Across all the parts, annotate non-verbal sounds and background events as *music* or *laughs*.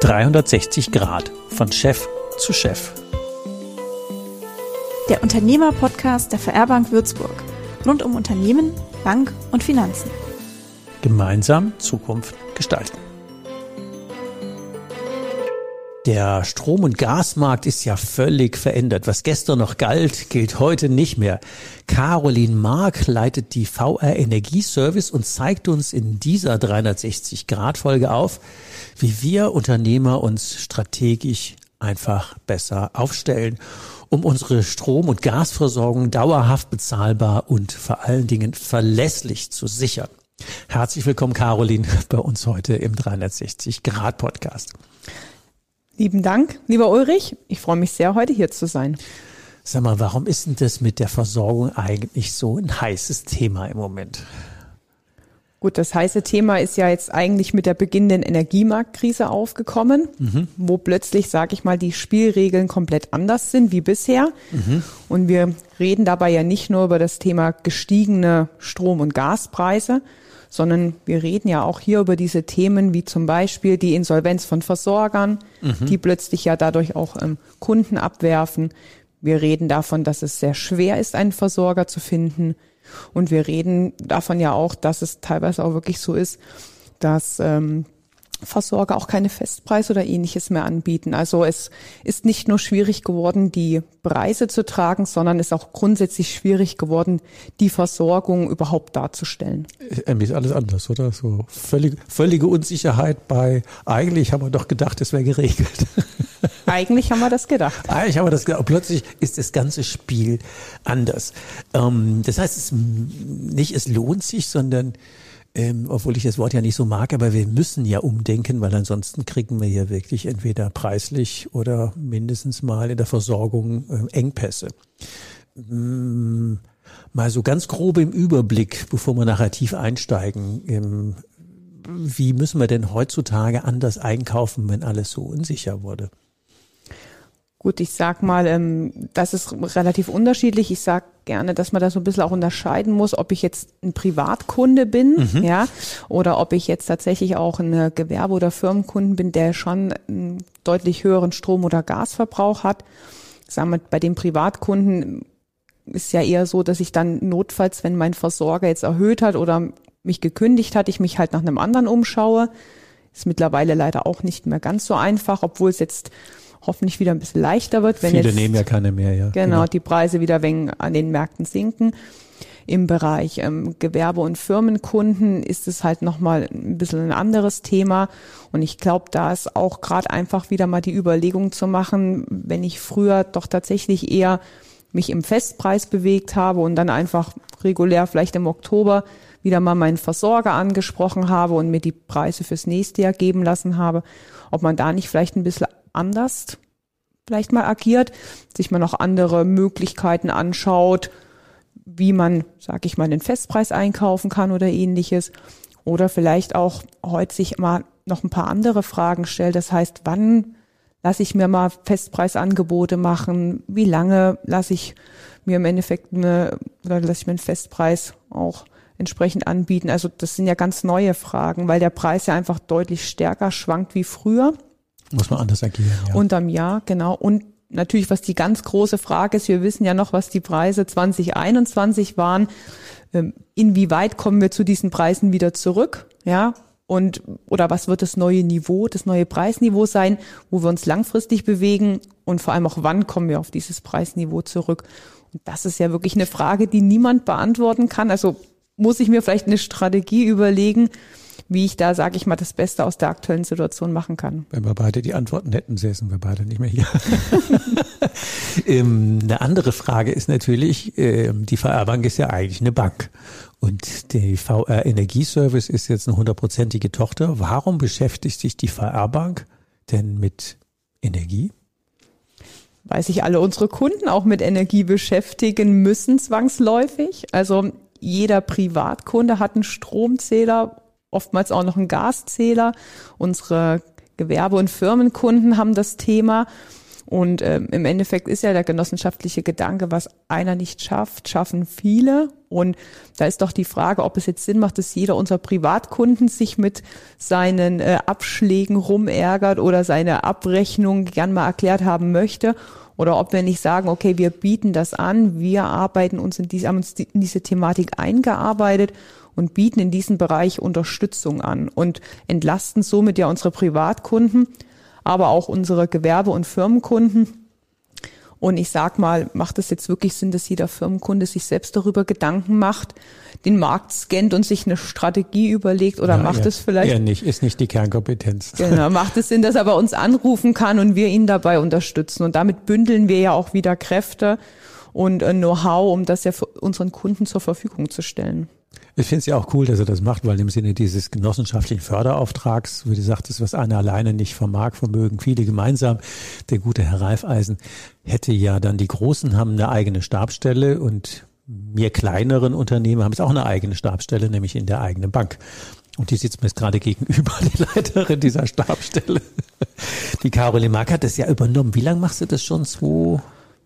»360 Grad von Chef zu Chef«. Der Unternehmer-Podcast der VR Bank Würzburg. Rund um Unternehmen, Bank und Finanzen. Gemeinsam Zukunft gestalten. Der Strom- und Gasmarkt ist ja völlig verändert. Was gestern noch galt, gilt heute nicht mehr. Caroline Mark leitet die VR Energieservice und zeigt uns in dieser 360-Grad-Folge auf, wie wir Unternehmer uns strategisch einfach besser aufstellen, um unsere Strom- und Gasversorgung dauerhaft bezahlbar und vor allen Dingen verlässlich zu sichern. Herzlich willkommen, Caroline, bei uns heute im 360-Grad-Podcast. Lieben Dank, lieber Ulrich. Ich freue mich sehr, heute hier zu sein. Sag mal, warum ist denn das mit der Versorgung eigentlich so ein heißes Thema im Moment? Gut, das heiße Thema ist ja jetzt eigentlich mit der beginnenden Energiemarktkrise aufgekommen, mhm. wo plötzlich, sage ich mal, die Spielregeln komplett anders sind wie bisher. Mhm. Und wir reden dabei ja nicht nur über das Thema gestiegene Strom- und Gaspreise, sondern wir reden ja auch hier über diese Themen wie zum Beispiel die Insolvenz von Versorgern, mhm. die plötzlich ja dadurch auch ähm, Kunden abwerfen. Wir reden davon, dass es sehr schwer ist, einen Versorger zu finden. Und wir reden davon ja auch, dass es teilweise auch wirklich so ist, dass ähm, Versorger auch keine Festpreise oder ähnliches mehr anbieten. Also es ist nicht nur schwierig geworden, die Preise zu tragen, sondern es ist auch grundsätzlich schwierig geworden, die Versorgung überhaupt darzustellen. Irgendwie ist alles anders, oder? So völlige, völlige Unsicherheit bei, eigentlich haben wir doch gedacht, es wäre geregelt. *laughs* Eigentlich haben wir das gedacht. Eigentlich haben wir das gedacht. Plötzlich ist das ganze Spiel anders. Ähm, das heißt, es nicht, es lohnt sich, sondern ähm, obwohl ich das Wort ja nicht so mag, aber wir müssen ja umdenken, weil ansonsten kriegen wir ja wirklich entweder preislich oder mindestens mal in der Versorgung äh, Engpässe. Ähm, mal so ganz grob im Überblick, bevor wir nachher tief einsteigen. Ähm, wie müssen wir denn heutzutage anders einkaufen, wenn alles so unsicher wurde? Gut, ich sag mal, ähm, das ist relativ unterschiedlich. Ich sag gerne, dass man da so ein bisschen auch unterscheiden muss, ob ich jetzt ein Privatkunde bin, mhm. ja, oder ob ich jetzt tatsächlich auch ein Gewerbe- oder Firmenkunden bin, der schon einen deutlich höheren Strom- oder Gasverbrauch hat. Sagen wir, bei den Privatkunden ist ja eher so, dass ich dann notfalls, wenn mein Versorger jetzt erhöht hat oder mich gekündigt hat, ich mich halt nach einem anderen umschaue. Ist mittlerweile leider auch nicht mehr ganz so einfach, obwohl es jetzt hoffentlich wieder ein bisschen leichter wird. Wenn Viele jetzt, nehmen ja keine mehr, ja. Genau, genau. die Preise wieder wegen an den Märkten sinken. Im Bereich ähm, Gewerbe- und Firmenkunden ist es halt nochmal ein bisschen ein anderes Thema. Und ich glaube, da ist auch gerade einfach wieder mal die Überlegung zu machen, wenn ich früher doch tatsächlich eher mich im Festpreis bewegt habe und dann einfach regulär vielleicht im Oktober wieder mal meinen Versorger angesprochen habe und mir die Preise fürs nächste Jahr geben lassen habe, ob man da nicht vielleicht ein bisschen anders vielleicht mal agiert, sich mal noch andere Möglichkeiten anschaut, wie man, sag ich mal, den Festpreis einkaufen kann oder ähnliches. Oder vielleicht auch heute sich mal noch ein paar andere Fragen stellt. Das heißt, wann lasse ich mir mal Festpreisangebote machen? Wie lange lasse ich mir im Endeffekt eine, oder lasse ich mir einen Festpreis auch entsprechend anbieten? Also das sind ja ganz neue Fragen, weil der Preis ja einfach deutlich stärker schwankt wie früher. Muss man anders agieren. Ja. Unterm Jahr, genau. Und natürlich, was die ganz große Frage ist, wir wissen ja noch, was die Preise 2021 waren. Ähm, inwieweit kommen wir zu diesen Preisen wieder zurück? Ja, und oder was wird das neue Niveau, das neue Preisniveau sein, wo wir uns langfristig bewegen und vor allem auch wann kommen wir auf dieses Preisniveau zurück? Und das ist ja wirklich eine Frage, die niemand beantworten kann. Also muss ich mir vielleicht eine Strategie überlegen, wie ich da, sage ich mal, das Beste aus der aktuellen Situation machen kann. Wenn wir beide die Antworten hätten, säßen wir beide nicht mehr hier. *laughs* ähm, eine andere Frage ist natürlich, ähm, die VR Bank ist ja eigentlich eine Bank. Und die VR Energieservice ist jetzt eine hundertprozentige Tochter. Warum beschäftigt sich die VR Bank denn mit Energie? Weil sich alle unsere Kunden auch mit Energie beschäftigen müssen, zwangsläufig. Also jeder Privatkunde hat einen Stromzähler oftmals auch noch einen Gaszähler. Unsere Gewerbe- und Firmenkunden haben das Thema. Und ähm, im Endeffekt ist ja der genossenschaftliche Gedanke, was einer nicht schafft, schaffen viele. Und da ist doch die Frage, ob es jetzt Sinn macht, dass jeder unserer Privatkunden sich mit seinen äh, Abschlägen rumärgert oder seine Abrechnung gern mal erklärt haben möchte. Oder ob wir nicht sagen, okay, wir bieten das an, wir arbeiten uns in diese, haben uns in diese Thematik eingearbeitet und bieten in diesem Bereich Unterstützung an und entlasten somit ja unsere Privatkunden aber auch unsere Gewerbe- und Firmenkunden. Und ich sag mal, macht es jetzt wirklich Sinn, dass jeder Firmenkunde sich selbst darüber Gedanken macht, den Markt scannt und sich eine Strategie überlegt oder ja, macht es vielleicht? Eher nicht, ist nicht die Kernkompetenz. Genau, *laughs* macht es Sinn, dass er bei uns anrufen kann und wir ihn dabei unterstützen. Und damit bündeln wir ja auch wieder Kräfte und Know-how, um das ja für unseren Kunden zur Verfügung zu stellen. Ich finde es ja auch cool, dass er das macht, weil im Sinne dieses genossenschaftlichen Förderauftrags, wie du sagtest, was einer alleine nicht vermag, vermögen viele gemeinsam. Der gute Herr Reifeisen hätte ja dann die Großen haben eine eigene Stabstelle und wir kleineren Unternehmen haben jetzt auch eine eigene Stabstelle, nämlich in der eigenen Bank. Und die sitzt mir jetzt gerade gegenüber, *laughs* die Leiterin dieser Stabstelle. Die Caroline Mark hat das ja übernommen. Wie lange machst du das schon? Zwei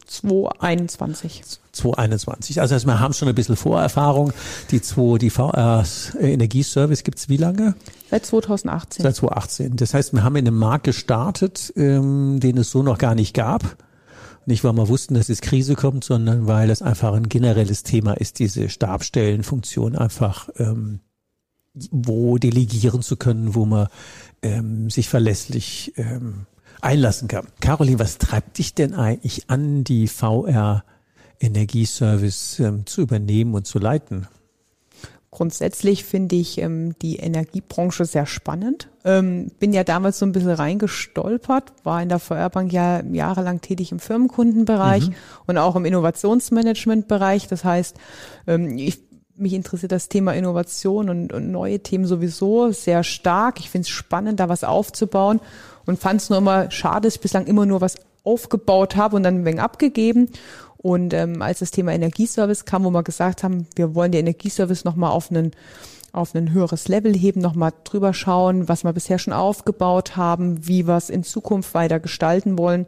2021. 2021. Also, also wir haben schon ein bisschen Vorerfahrung. Die zwei, die VR Energieservice gibt's wie lange? Seit 2018. Seit 2018. Das heißt, wir haben in einem Markt gestartet, ähm, den es so noch gar nicht gab. Nicht, weil wir wussten, dass es Krise kommt, sondern weil es einfach ein generelles Thema ist, diese Stabstellenfunktion einfach ähm, wo delegieren zu können, wo man ähm, sich verlässlich ähm, einlassen kann. Caroline, was treibt dich denn eigentlich an, die VR Energieservice ähm, zu übernehmen und zu leiten? Grundsätzlich finde ich ähm, die Energiebranche sehr spannend. Ähm, bin ja damals so ein bisschen reingestolpert, war in der VR-Bank ja jahrelang tätig im Firmenkundenbereich mhm. und auch im Innovationsmanagementbereich. Das heißt, ähm, ich mich interessiert das Thema Innovation und, und neue Themen sowieso sehr stark. Ich finde es spannend, da was aufzubauen und fand es nur immer schade, dass ich bislang immer nur was aufgebaut habe und dann ein wenig abgegeben. Und ähm, als das Thema Energieservice kam, wo wir gesagt haben, wir wollen die Energieservice nochmal auf einen auf ein höheres Level heben, nochmal drüber schauen, was wir bisher schon aufgebaut haben, wie wir es in Zukunft weiter gestalten wollen,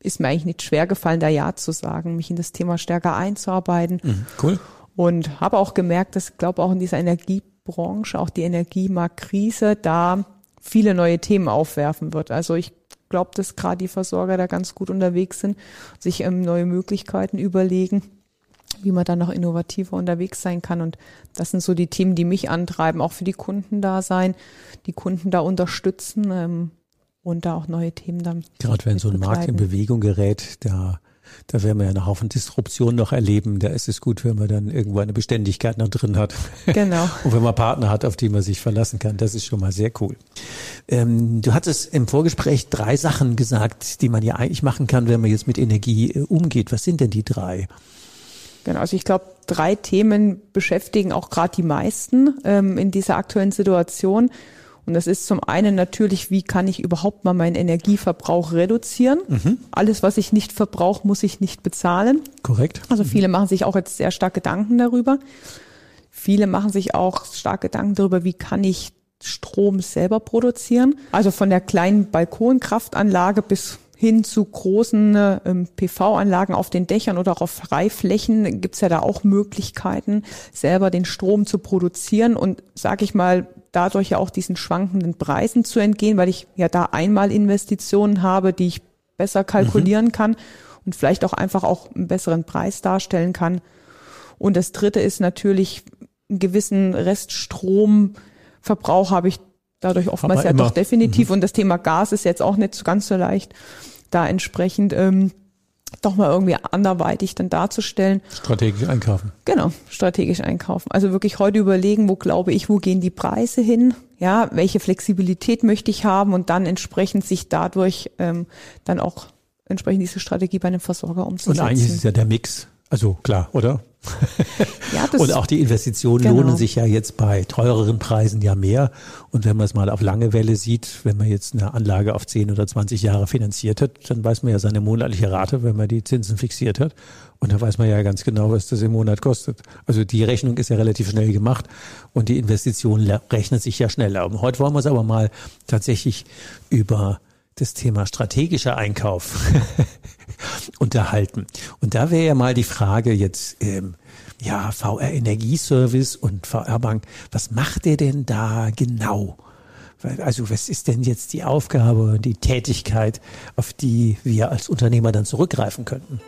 ist mir eigentlich nicht schwer gefallen, da Ja zu sagen, mich in das Thema stärker einzuarbeiten. Mhm, cool. Und habe auch gemerkt, dass ich glaube auch in dieser Energiebranche, auch die Energiemarktkrise, da viele neue Themen aufwerfen wird. Also ich glaube, dass gerade die Versorger da ganz gut unterwegs sind, sich ähm, neue Möglichkeiten überlegen, wie man dann noch innovativer unterwegs sein kann. Und das sind so die Themen, die mich antreiben, auch für die Kunden da sein, die Kunden da unterstützen ähm, und da auch neue Themen dann. Gerade wenn so ein Markt in Bewegung gerät, da da werden wir ja einen Haufen Disruption noch erleben. Da ist es gut, wenn man dann irgendwo eine Beständigkeit noch drin hat. Genau. *laughs* Und wenn man Partner hat, auf die man sich verlassen kann. Das ist schon mal sehr cool. Ähm, du hattest im Vorgespräch drei Sachen gesagt, die man ja eigentlich machen kann, wenn man jetzt mit Energie äh, umgeht. Was sind denn die drei? Genau, also ich glaube, drei Themen beschäftigen auch gerade die meisten ähm, in dieser aktuellen Situation. Und das ist zum einen natürlich, wie kann ich überhaupt mal meinen Energieverbrauch reduzieren? Mhm. Alles, was ich nicht verbrauche, muss ich nicht bezahlen. Korrekt. Also viele mhm. machen sich auch jetzt sehr stark Gedanken darüber. Viele machen sich auch stark Gedanken darüber, wie kann ich Strom selber produzieren. Also von der kleinen Balkonkraftanlage bis hin zu großen ähm, PV-Anlagen auf den Dächern oder auch auf Freiflächen gibt's ja da auch Möglichkeiten, selber den Strom zu produzieren und sage ich mal, dadurch ja auch diesen schwankenden Preisen zu entgehen, weil ich ja da einmal Investitionen habe, die ich besser kalkulieren mhm. kann und vielleicht auch einfach auch einen besseren Preis darstellen kann. Und das dritte ist natürlich einen gewissen Reststromverbrauch habe ich dadurch oftmals ja doch definitiv. Mhm. Und das Thema Gas ist jetzt auch nicht ganz so leicht da entsprechend ähm, doch mal irgendwie anderweitig dann darzustellen. Strategisch einkaufen. Genau, strategisch einkaufen. Also wirklich heute überlegen, wo glaube ich, wo gehen die Preise hin? Ja, welche Flexibilität möchte ich haben und dann entsprechend sich dadurch ähm, dann auch entsprechend diese Strategie bei einem Versorger umzusetzen. Und eigentlich ist es ja der Mix. Also klar, oder? Ja, das und auch die Investitionen genau. lohnen sich ja jetzt bei teureren Preisen ja mehr. Und wenn man es mal auf lange Welle sieht, wenn man jetzt eine Anlage auf 10 oder 20 Jahre finanziert hat, dann weiß man ja seine monatliche Rate, wenn man die Zinsen fixiert hat. Und da weiß man ja ganz genau, was das im Monat kostet. Also die Rechnung ist ja relativ schnell gemacht und die Investition rechnet sich ja schneller. Und heute wollen wir es aber mal tatsächlich über das Thema strategischer Einkauf unterhalten. Und da wäre ja mal die Frage jetzt, ähm, ja, VR Energieservice und VR Bank, was macht der denn da genau? Also was ist denn jetzt die Aufgabe, die Tätigkeit, auf die wir als Unternehmer dann zurückgreifen könnten?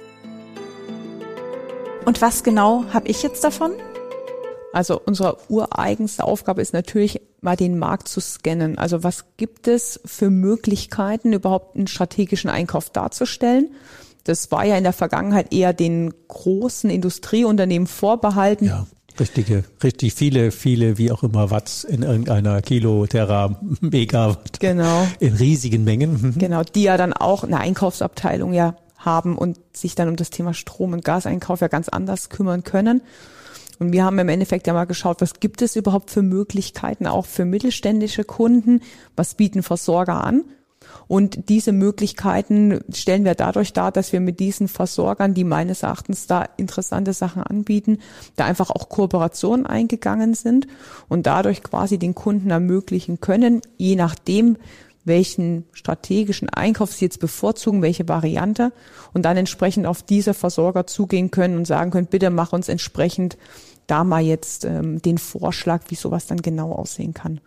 Und was genau habe ich jetzt davon? Also unsere ureigenste Aufgabe ist natürlich mal den Markt zu scannen. Also was gibt es für Möglichkeiten, überhaupt einen strategischen Einkauf darzustellen? Das war ja in der Vergangenheit eher den großen Industrieunternehmen vorbehalten. Ja. Richtige, richtig viele, viele, wie auch immer, Watts in irgendeiner Kilo, Terra, *laughs* Megawatt. Genau. In riesigen Mengen. Mhm. Genau, die ja dann auch eine Einkaufsabteilung ja haben und sich dann um das Thema Strom- und Gaseinkauf ja ganz anders kümmern können. Und wir haben im Endeffekt ja mal geschaut, was gibt es überhaupt für Möglichkeiten auch für mittelständische Kunden? Was bieten Versorger an? Und diese Möglichkeiten stellen wir dadurch dar, dass wir mit diesen Versorgern, die meines Erachtens da interessante Sachen anbieten, da einfach auch Kooperationen eingegangen sind und dadurch quasi den Kunden ermöglichen können, je nachdem, welchen strategischen Einkauf sie jetzt bevorzugen, welche Variante und dann entsprechend auf diese Versorger zugehen können und sagen können, bitte mach uns entsprechend da mal jetzt ähm, den Vorschlag, wie sowas dann genau aussehen kann.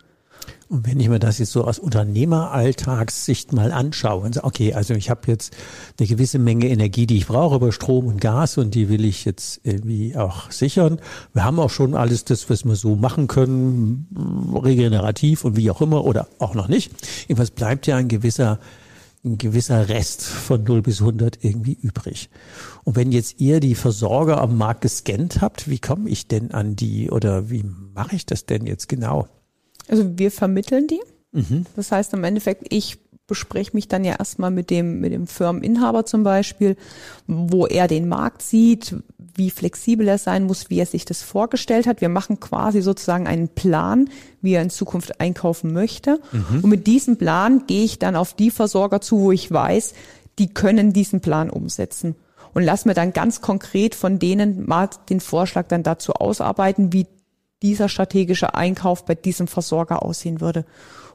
Und wenn ich mir das jetzt so aus Unternehmeralltagssicht mal anschaue und sage, okay, also ich habe jetzt eine gewisse Menge Energie, die ich brauche über Strom und Gas und die will ich jetzt irgendwie auch sichern. Wir haben auch schon alles das, was wir so machen können, regenerativ und wie auch immer oder auch noch nicht. Jedenfalls bleibt ja ein gewisser ein gewisser Rest von 0 bis 100 irgendwie übrig. Und wenn jetzt ihr die Versorger am Markt gescannt habt, wie komme ich denn an die oder wie mache ich das denn jetzt genau? Also wir vermitteln die. Mhm. Das heißt im Endeffekt, ich bespreche mich dann ja erstmal mit dem, mit dem Firmeninhaber zum Beispiel, wo er den Markt sieht, wie flexibel er sein muss, wie er sich das vorgestellt hat. Wir machen quasi sozusagen einen Plan, wie er in Zukunft einkaufen möchte. Mhm. Und mit diesem Plan gehe ich dann auf die Versorger zu, wo ich weiß, die können diesen Plan umsetzen. Und lass mir dann ganz konkret von denen mal den Vorschlag dann dazu ausarbeiten, wie dieser strategische Einkauf bei diesem Versorger aussehen würde.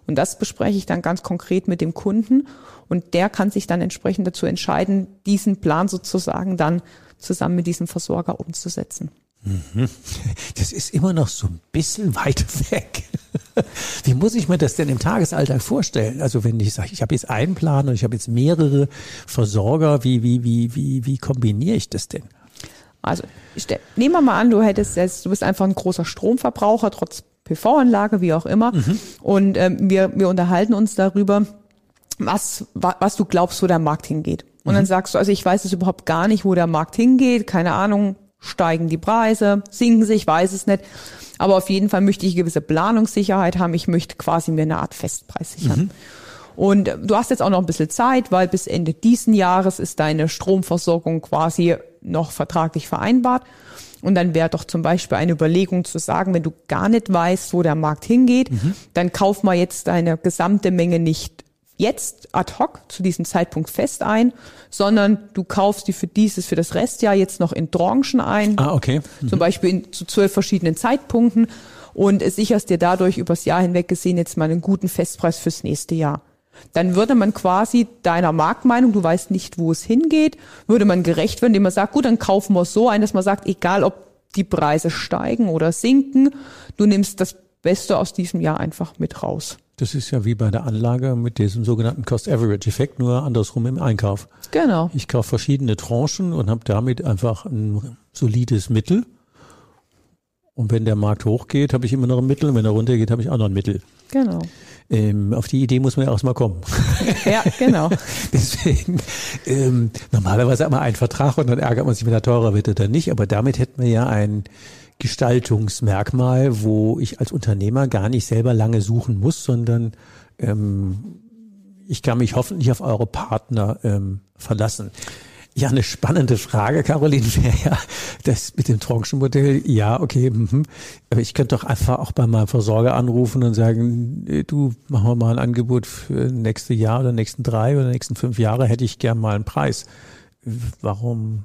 Und das bespreche ich dann ganz konkret mit dem Kunden und der kann sich dann entsprechend dazu entscheiden, diesen Plan sozusagen dann zusammen mit diesem Versorger umzusetzen. Mhm. *laughs* Das ist immer noch so ein bisschen weit *laughs* weg. Wie muss ich mir das denn im Tagesalltag vorstellen? Also wenn ich sage, ich habe jetzt einen Plan und ich habe jetzt mehrere Versorger, wie, wie, wie, wie, wie kombiniere ich das denn? Also stell, nehmen wir mal an, du hättest jetzt, du bist einfach ein großer Stromverbraucher, trotz PV-Anlage, wie auch immer. Mhm. Und ähm, wir, wir unterhalten uns darüber, was, was du glaubst, wo der Markt hingeht. Und mhm. dann sagst du, also ich weiß es überhaupt gar nicht, wo der Markt hingeht, keine Ahnung, steigen die Preise, sinken sie, ich weiß es nicht. Aber auf jeden Fall möchte ich gewisse Planungssicherheit haben. Ich möchte quasi mir eine Art Festpreis sichern. Mhm. Und du hast jetzt auch noch ein bisschen Zeit, weil bis Ende diesen Jahres ist deine Stromversorgung quasi noch vertraglich vereinbart. Und dann wäre doch zum Beispiel eine Überlegung zu sagen, wenn du gar nicht weißt, wo der Markt hingeht, mhm. dann kauf mal jetzt deine gesamte Menge nicht jetzt ad hoc zu diesem Zeitpunkt fest ein, sondern du kaufst die für dieses, für das Restjahr jetzt noch in Tranchen ein. Ah, okay. Mhm. Zum Beispiel in, zu zwölf verschiedenen Zeitpunkten und sicherst dir dadurch übers Jahr hinweg gesehen jetzt mal einen guten Festpreis fürs nächste Jahr dann würde man quasi deiner Marktmeinung, du weißt nicht, wo es hingeht, würde man gerecht werden, indem man sagt, gut, dann kaufen wir so ein, dass man sagt, egal ob die Preise steigen oder sinken, du nimmst das Beste aus diesem Jahr einfach mit raus. Das ist ja wie bei der Anlage mit diesem sogenannten Cost-Average-Effekt, nur andersrum im Einkauf. Genau. Ich kaufe verschiedene Tranchen und habe damit einfach ein solides Mittel. Und wenn der Markt hochgeht, habe ich immer noch ein Mittel. Und wenn er runtergeht, habe ich auch noch ein Mittel. Genau. Ähm, auf die Idee muss man ja auch mal kommen. *laughs* Ja, genau. *laughs* Deswegen, ähm, normalerweise immer ein Vertrag und dann ärgert man sich, wenn er teurer wird oder nicht. Aber damit hätten wir ja ein Gestaltungsmerkmal, wo ich als Unternehmer gar nicht selber lange suchen muss, sondern ähm, ich kann mich hoffentlich auf eure Partner ähm, verlassen. Ja, eine spannende Frage, Caroline, *laughs* ja das mit dem Tranchenmodell. Ja, okay, mhm. aber ich könnte doch einfach auch bei meinem Versorger anrufen und sagen, du, machen wir mal ein Angebot für nächste Jahr oder nächsten drei oder nächsten fünf Jahre, hätte ich gern mal einen Preis. Warum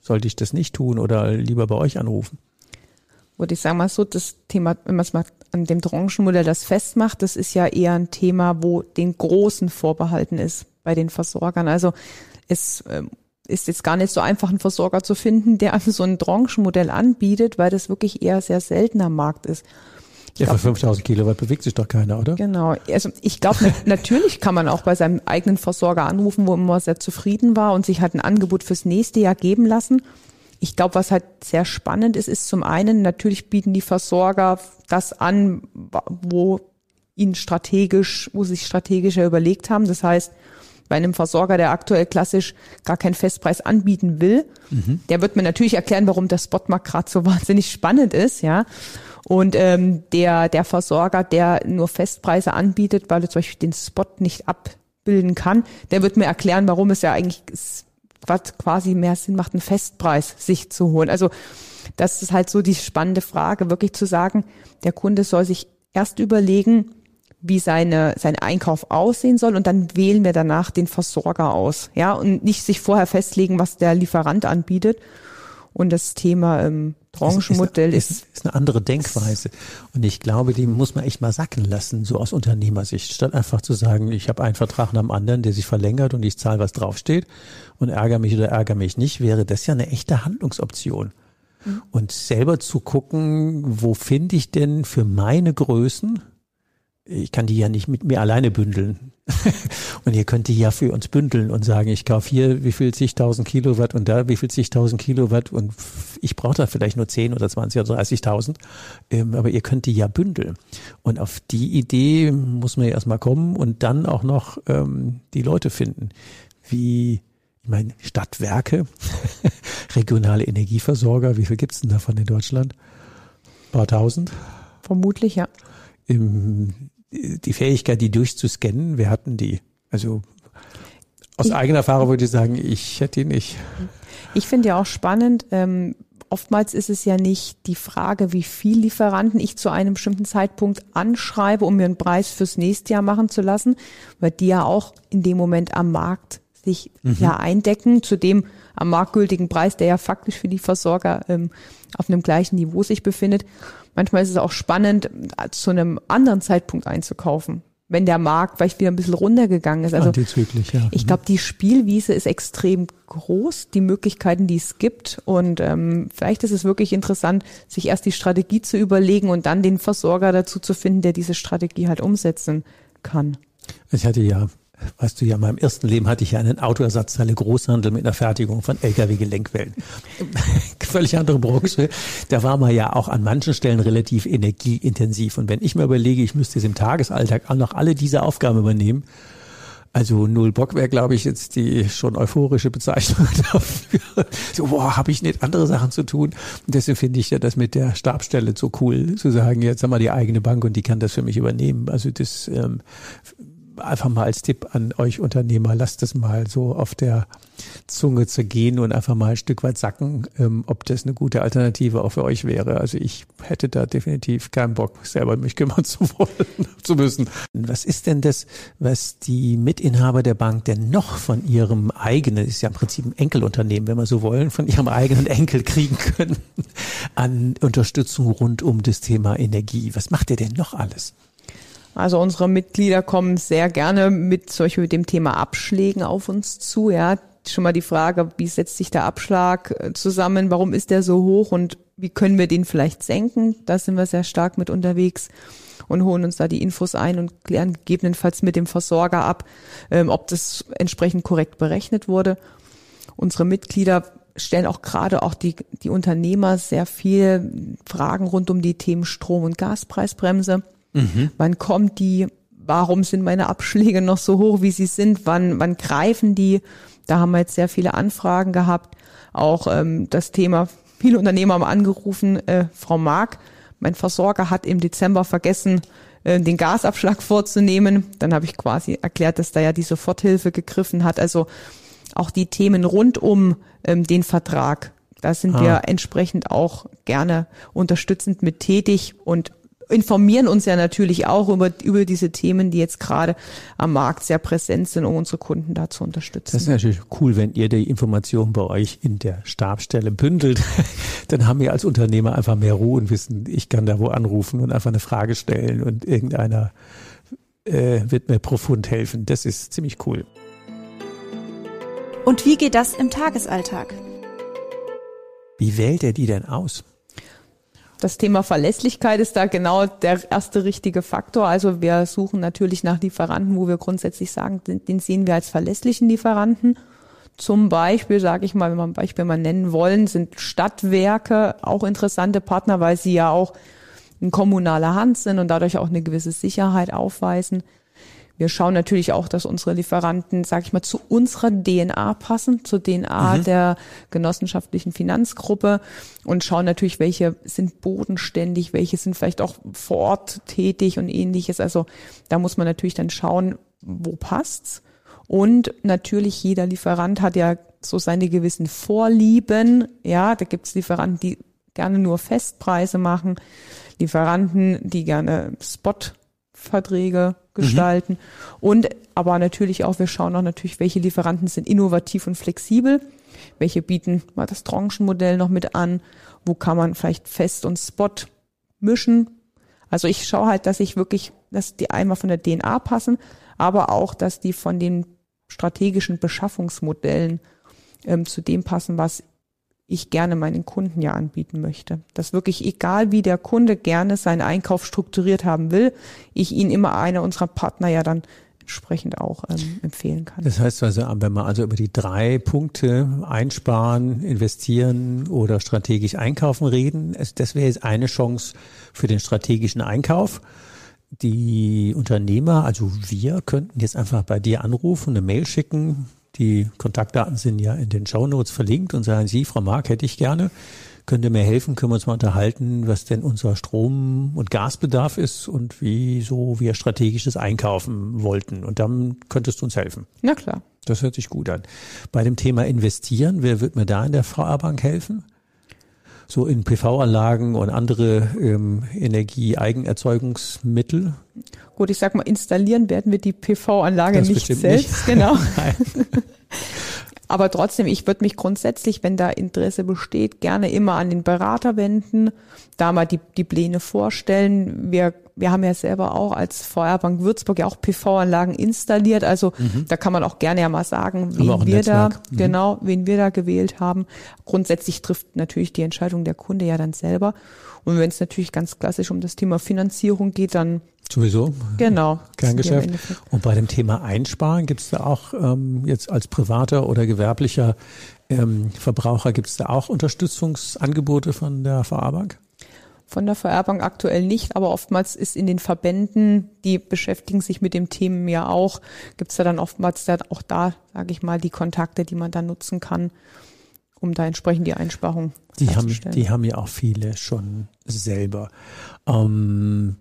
sollte ich das nicht tun oder lieber bei euch anrufen? würde ich sagen mal so, das Thema, wenn man es mal an dem Branchenmodell das festmacht, das ist ja eher ein Thema, wo den Großen vorbehalten ist bei den Versorgern. Also es ähm, ist jetzt gar nicht so einfach, einen Versorger zu finden, der so ein Branchenmodell anbietet, weil das wirklich eher sehr seltener Markt ist. Ja, für 5000 Kilowatt bewegt sich doch keiner, oder? Genau. Also ich glaube, *laughs* natürlich kann man auch bei seinem eigenen Versorger anrufen, wo man sehr zufrieden war und sich halt ein Angebot fürs nächste Jahr geben lassen. Ich glaube, was halt sehr spannend ist, ist zum einen, natürlich bieten die Versorger das an, wo ihnen strategisch, wo sie sich strategischer überlegt haben. Das heißt, bei einem Versorger, der aktuell klassisch gar keinen Festpreis anbieten will, mhm. der wird mir natürlich erklären, warum der Spotmarkt gerade so *laughs* wahnsinnig spannend ist, ja. Und ähm, der, der Versorger, der nur Festpreise anbietet, weil er zum Beispiel den Spot nicht abbilden kann, der wird mir erklären, warum es ja eigentlich quasi mehr Sinn macht, einen Festpreis sich zu holen. Also das ist halt so die spannende Frage, wirklich zu sagen, der Kunde soll sich erst überlegen, wie seine, sein Einkauf aussehen soll und dann wählen wir danach den Versorger aus. Ja, und nicht sich vorher festlegen, was der Lieferant anbietet. Und das Thema ähm, Branchenmodell ist, ist, ist, eine andere Denkweise. Und ich glaube, die muss man echt mal sacken lassen, so aus Unternehmersicht. Statt einfach zu sagen, ich habe einen Vertrag nach dem anderen, der sich verlängert und ich zahle, was draufsteht und ärgere mich oder ärgere mich nicht, wäre das ja eine echte Handlungsoption. Mhm. Und selber zu gucken, wo finde ich denn für meine Größen ich kann die ja nicht mit mir alleine bündeln. *laughs* und ihr könnt die ja für uns bündeln und sagen, ich kaufe hier wie viel zigtausend Kilowatt und da wie viel zigtausend Kilowatt und ich brauche da vielleicht nur zehn oder zwanzig oder dreißigtausend. Ähm, aber ihr könnt die ja bündeln. Und auf die Idee muss man ja erstmal kommen und dann auch noch ähm, die Leute finden. Wie, ich meine, Stadtwerke, *laughs* regionale Energieversorger, wie viel gibt's denn davon in Deutschland? Ein paar tausend? Vermutlich, ja. Im, die Fähigkeit, die durchzuscannen, wir hatten die. Also aus eigener Erfahrung würde ich sagen, ich hätte die nicht. Ich finde ja auch spannend, ähm, oftmals ist es ja nicht die Frage, wie viel Lieferanten ich zu einem bestimmten Zeitpunkt anschreibe, um mir einen Preis fürs nächste Jahr machen zu lassen, weil die ja auch in dem Moment am Markt sich mhm. ja eindecken, zu dem am marktgültigen Preis, der ja faktisch für die Versorger ähm, auf einem gleichen Niveau sich befindet. Manchmal ist es auch spannend, zu einem anderen Zeitpunkt einzukaufen, wenn der Markt vielleicht wieder ein bisschen runtergegangen ist. Also ja. ich glaube, die Spielwiese ist extrem groß, die Möglichkeiten, die es gibt. Und ähm, vielleicht ist es wirklich interessant, sich erst die Strategie zu überlegen und dann den Versorger dazu zu finden, der diese Strategie halt umsetzen kann. Ich hatte ja Weißt du ja, in meinem ersten Leben hatte ich ja einen Autoersatzteile Großhandel mit einer Fertigung von LKW-Gelenkwellen. *laughs* Völlig andere Branche. Da war man ja auch an manchen Stellen relativ energieintensiv. Und wenn ich mir überlege, ich müsste jetzt im Tagesalltag auch noch alle diese Aufgaben übernehmen, also null Bock wäre, glaube ich, jetzt die schon euphorische Bezeichnung *laughs* dafür. So, boah, habe ich nicht andere Sachen zu tun. Und deswegen finde ich ja das mit der Stabstelle so cool, zu sagen, jetzt haben wir die eigene Bank und die kann das für mich übernehmen. Also das ähm, einfach mal als Tipp an euch Unternehmer, lasst es mal so auf der Zunge zu gehen und einfach mal ein Stück weit sacken, ähm, ob das eine gute Alternative auch für euch wäre. Also ich hätte da definitiv keinen Bock, selber mich kümmern zu wollen, *laughs* zu müssen. Was ist denn das, was die Mitinhaber der Bank denn noch von ihrem eigenen, ist ja im Prinzip ein Enkelunternehmen, wenn wir so wollen, von ihrem eigenen Enkel kriegen können an Unterstützung rund um das Thema Energie? Was macht ihr denn noch alles? Also unsere Mitglieder kommen sehr gerne mit solch mit dem Thema Abschlägen auf uns zu. Ja, schon mal die Frage, wie setzt sich der Abschlag äh, zusammen? Warum ist der so hoch und wie können wir den vielleicht senken? Da sind wir sehr stark mit unterwegs und holen uns da die Infos ein und klären gegebenenfalls mit dem Versorger ab, ähm, ob das entsprechend korrekt berechnet wurde. Unsere Mitglieder stellen auch gerade auch die, die Unternehmer sehr viel Fragen rund um die Themen Strom- und Gaspreisbremse. Mhm. Wann kommt die? Warum sind meine Abschläge noch so hoch, wie sie sind? Wann, wann greifen die? Da haben wir jetzt sehr viele Anfragen gehabt. Auch ähm, das Thema, viele Unternehmer haben angerufen, äh, Frau Mark, mein Versorger hat im Dezember vergessen, äh, den Gasabschlag vorzunehmen. Dann habe ich quasi erklärt, dass da ja die Soforthilfe gegriffen hat. Also auch die Themen rund um ähm, den Vertrag, da sind ah. wir entsprechend auch gerne unterstützend mit tätig und informieren uns ja natürlich auch über, über diese Themen, die jetzt gerade am Markt sehr präsent sind, um unsere Kunden da zu unterstützen. Das ist natürlich cool, wenn ihr die Informationen bei euch in der Stabstelle bündelt. *laughs* Dann haben wir als Unternehmer einfach mehr Ruhe und wissen, ich kann da wo anrufen und einfach eine Frage stellen und irgendeiner äh, wird mir profund helfen. Das ist ziemlich cool. Und wie geht das im Tagesalltag? Wie wählt er die denn aus? Das Thema Verlässlichkeit ist da genau der erste richtige Faktor. Also wir suchen natürlich nach Lieferanten, wo wir grundsätzlich sagen, den, sehen wir als verlässlichen Lieferanten. Zum Beispiel, sage ich mal, wenn wir ein Beispiel mal nennen wollen, sind Stadtwerke auch interessante Partner, weil sie ja auch in kommunaler Hand sind und dadurch auch eine gewisse Sicherheit aufweisen. Wir schauen natürlich auch, dass unsere Lieferanten, sage ich mal, zu unserer DNA passen, zur DNA mhm. der genossenschaftlichen Finanzgruppe und schauen natürlich, welche sind bodenständig, welche sind vielleicht auch vor Ort tätig und ähnliches. Also da muss man natürlich dann schauen, wo passt's. Und natürlich jeder Lieferant hat ja so seine gewissen Vorlieben. Ja, da gibt's Lieferanten, die gerne nur Festpreise machen, Lieferanten, die gerne Spot-Verträge gestalten. Mhm. Und aber natürlich auch, wir schauen auch natürlich, welche Lieferanten sind innovativ und flexibel, welche bieten mal das Tranchenmodell noch mit an, wo kann man vielleicht Fest und Spot mischen. Also ich schaue halt, dass ich wirklich, dass die einmal von der DNA passen, aber auch, dass die von den strategischen Beschaffungsmodellen ähm, zu dem passen, was ich gerne meinen Kunden ja anbieten möchte. Dass wirklich egal wie der Kunde gerne seinen Einkauf strukturiert haben will, ich ihn immer einer unserer Partner ja dann entsprechend auch ähm, empfehlen kann. Das heißt also, wenn wir also über die drei Punkte einsparen, investieren oder strategisch einkaufen reden, das wäre jetzt eine Chance für den strategischen Einkauf. Die Unternehmer, also wir, könnten jetzt einfach bei dir anrufen, eine Mail schicken, die Kontaktdaten sind ja in den Shownotes verlinkt und sagen Sie, Frau Mark, hätte ich gerne. Könnt ihr mir helfen? Können wir uns mal unterhalten, was denn unser Strom- und Gasbedarf ist und wieso wir strategisches einkaufen wollten. Und dann könntest du uns helfen. Na klar. Das hört sich gut an. Bei dem Thema Investieren, wer wird mir da in der VR-Bank helfen? So in PV-Anlagen und andere ähm, Energie-Eigenerzeugungsmittel? Gut, ich sag mal, installieren werden wir die PV-Anlage nicht selbst, nicht. *laughs* genau. *laughs* *laughs* Aber trotzdem, ich würde mich grundsätzlich, wenn da Interesse besteht, gerne immer an den Berater wenden, da mal die, die Pläne vorstellen. Wir, wir haben ja selber auch als Feuerbank Würzburg ja auch PV-Anlagen installiert. Also mhm. da kann man auch gerne ja mal sagen, wen wir da, mhm. genau, wen wir da gewählt haben. Grundsätzlich trifft natürlich die Entscheidung der Kunde ja dann selber. Und wenn es natürlich ganz klassisch um das Thema Finanzierung geht, dann Sowieso. Genau. *laughs* Kerngeschäft. Und bei dem Thema Einsparen gibt es da auch ähm, jetzt als privater oder gewerblicher ähm, Verbraucher gibt es da auch Unterstützungsangebote von der VR-Bank? Von der VR-Bank aktuell nicht, aber oftmals ist in den Verbänden, die beschäftigen sich mit dem Thema ja auch, gibt es da dann oftmals da auch da, sage ich mal, die Kontakte, die man da nutzen kann, um da entsprechend die Einsparung die haben, die haben ja auch viele schon selber. Ähm,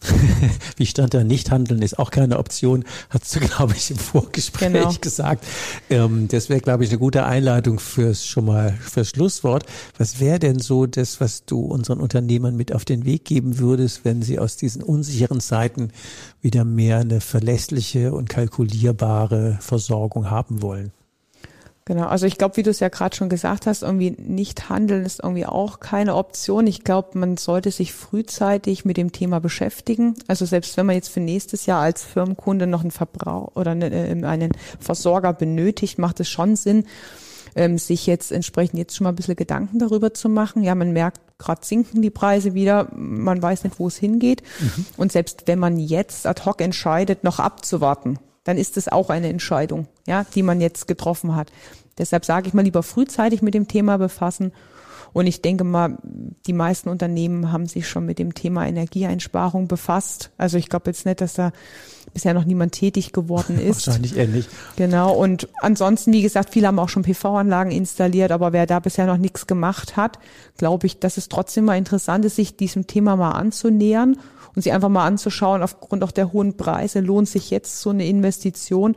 *laughs* wie stand da, nicht handeln ist auch keine Option, hast du, glaube ich, im Vorgespräch genau. gesagt. Ähm, das wäre, glaube ich, eine gute Einleitung fürs schon mal fürs Schlusswort. Was wäre denn so das, was du unseren Unternehmern mit auf den Weg geben würdest, wenn sie aus diesen unsicheren Zeiten wieder mehr eine verlässliche und kalkulierbare Versorgung haben wollen? Genau, also ich glaube, wie du es ja gerade schon gesagt hast, irgendwie nicht handeln ist irgendwie auch keine Option. Ich glaube, man sollte sich frühzeitig mit dem Thema beschäftigen. Also selbst wenn man jetzt für nächstes Jahr als Firmenkunde noch einen Verbrauch oder einen, einen Versorger benötigt, macht es schon Sinn, ähm, sich jetzt entsprechend jetzt schon mal ein bisschen Gedanken darüber zu machen. Ja, man merkt, gerade sinken die Preise wieder, man weiß nicht, wo es hingeht. Mhm. Und selbst wenn man jetzt ad hoc entscheidet, noch abzuwarten, dann ist es auch eine Entscheidung, ja, die man jetzt getroffen hat. Deshalb sage ich mal lieber frühzeitig mit dem Thema befassen. Und ich denke mal, die meisten Unternehmen haben sich schon mit dem Thema Energieeinsparung befasst. Also ich glaube jetzt nicht, dass da bisher noch niemand tätig geworden *laughs* ist. Wahrscheinlich ähnlich. Genau. Und ansonsten, wie gesagt, viele haben auch schon PV-Anlagen installiert, aber wer da bisher noch nichts gemacht hat, glaube ich, dass es trotzdem mal interessant ist, sich diesem Thema mal anzunähern und sie einfach mal anzuschauen, aufgrund auch der hohen Preise lohnt sich jetzt so eine Investition.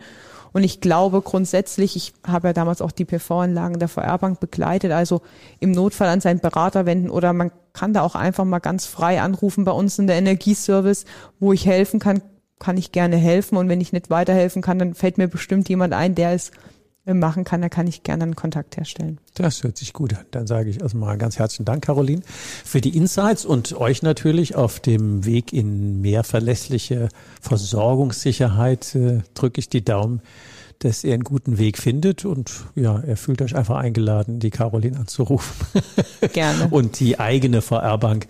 Und ich glaube grundsätzlich, ich habe ja damals auch die PV-Anlagen der VR-Bank begleitet, also im Notfall an seinen Berater wenden oder man kann da auch einfach mal ganz frei anrufen bei uns in der Energieservice, wo ich helfen kann, kann ich gerne helfen. Und wenn ich nicht weiterhelfen kann, dann fällt mir bestimmt jemand ein, der es machen kann, da kann ich gerne einen Kontakt herstellen. Das hört sich gut an. Dann sage ich also mal ganz herzlichen Dank, Caroline, für die Insights und euch natürlich auf dem Weg in mehr verlässliche Versorgungssicherheit äh, drücke ich die Daumen, dass ihr einen guten Weg findet und ja, er fühlt euch einfach eingeladen, die Caroline anzurufen. *laughs* Gerne. und die eigene VR-Bank.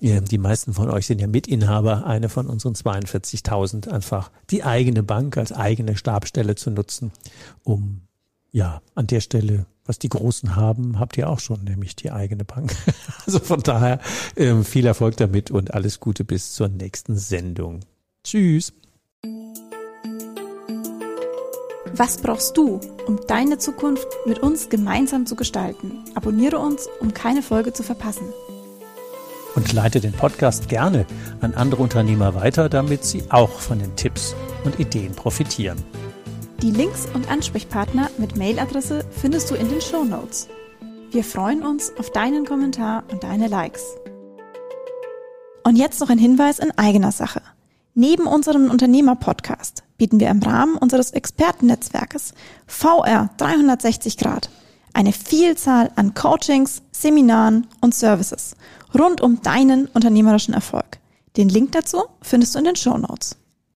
Die meisten von euch sind ja Mitinhaber, eine von unseren 42.000, einfach die eigene Bank als eigene Stabstelle zu nutzen, um ja, an der Stelle, was die Großen haben, habt ihr auch schon, nämlich die eigene Bank. *laughs* Also von daher äh, viel Erfolg damit und alles Gute bis zur nächsten Sendung. Tschüss. Was brauchst du, um deine Zukunft mit uns gemeinsam zu gestalten? Abonniere uns, um keine Folge zu verpassen. Und leite den Podcast gerne an andere Unternehmer weiter, damit sie auch von den Tipps und Ideen profitieren. Die Links und Ansprechpartner mit Mailadresse findest du in den Show Notes. Wir freuen uns auf deinen Kommentar und deine Likes. Und jetzt noch ein Hinweis in eigener Sache. Neben unserem Unternehmer-Podcast bieten wir im Rahmen unseres Expertennetzwerkes VR 360 Grad eine Vielzahl an Coachings, Seminaren und Services rund um deinen unternehmerischen Erfolg. Den Link dazu findest du in den Show Notes.